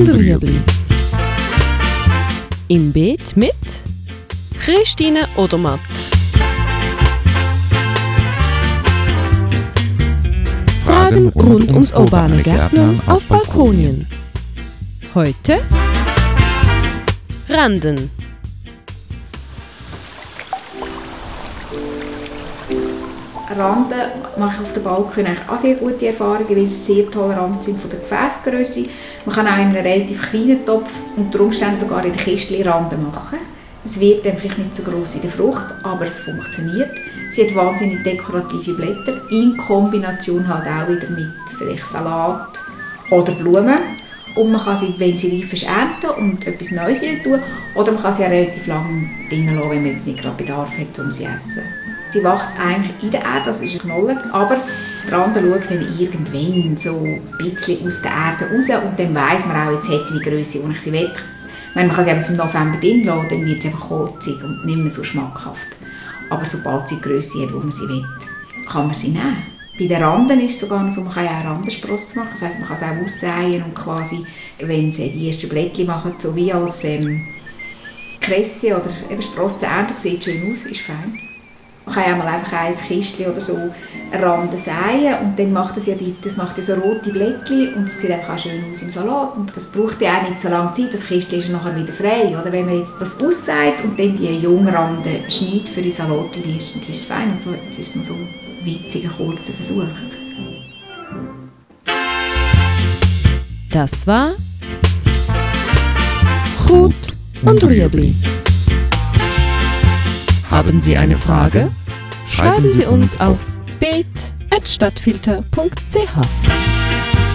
und Rüebli. Im Beet mit Christine Odermatt. Fragen rund ums urbane Gärtnern auf Balkonien. Heute Randen. Randen mache ich auf den Balkon auch sehr gute Erfahrungen, weil sie sehr tolerant sind von der Gefäßgröße. Man kann auch in einem relativ kleinen Topf unter Umständen sogar in der Kiste Randen machen. Es wird dann vielleicht nicht so groß in der Frucht, aber es funktioniert. Sie hat wahnsinnig dekorative Blätter, in Kombination halt auch wieder mit vielleicht Salat oder Blumen. Und man kann sie, wenn sie reif ist, ernten und etwas Neues rein tun. Oder man kann sie auch relativ lange drinnen lassen, wenn man jetzt nicht gerade Bedarf hat, um sie zu essen. Sie wächst eigentlich in der Erde, das ist ein Knolle, aber der andere schaut dann irgendwann so ein bisschen aus der Erde raus und dann weiss man auch, jetzt hat sie die Größe, wo ich sie will. Wenn man kann sie im November drin lassen, dann wird sie einfach holzig und nicht mehr so schmackhaft. Aber sobald sie die Größe hat, wo man sie will, kann man sie nehmen. Bei den Randen ist es sogar noch so, man kann ja auch Randensprossen machen, das heisst, man kann es auch aussäen und quasi, wenn sie die ersten Blättchen machen, so wie als ähm, Kresse oder eben Sprossen sieht schön aus, ist fein. Man kann ja mal einfach ein Kistchen oder so Randen säen und dann macht das ja die, das macht ja so rote Blättchen und es sieht einfach auch schön aus im Salat und das braucht ja auch nicht so lange Zeit, das Kistchen ist nachher wieder frei, oder wenn man jetzt das aussät und dann die jungen Randen schneidet für die Salat, dann ist es fein und so, jetzt ist es noch so ein witziger, kurzer Versuch. Das war Gut und Rüebli. Haben Sie eine Frage? Schreiben Sie uns auf beet.stadtfilter.ch.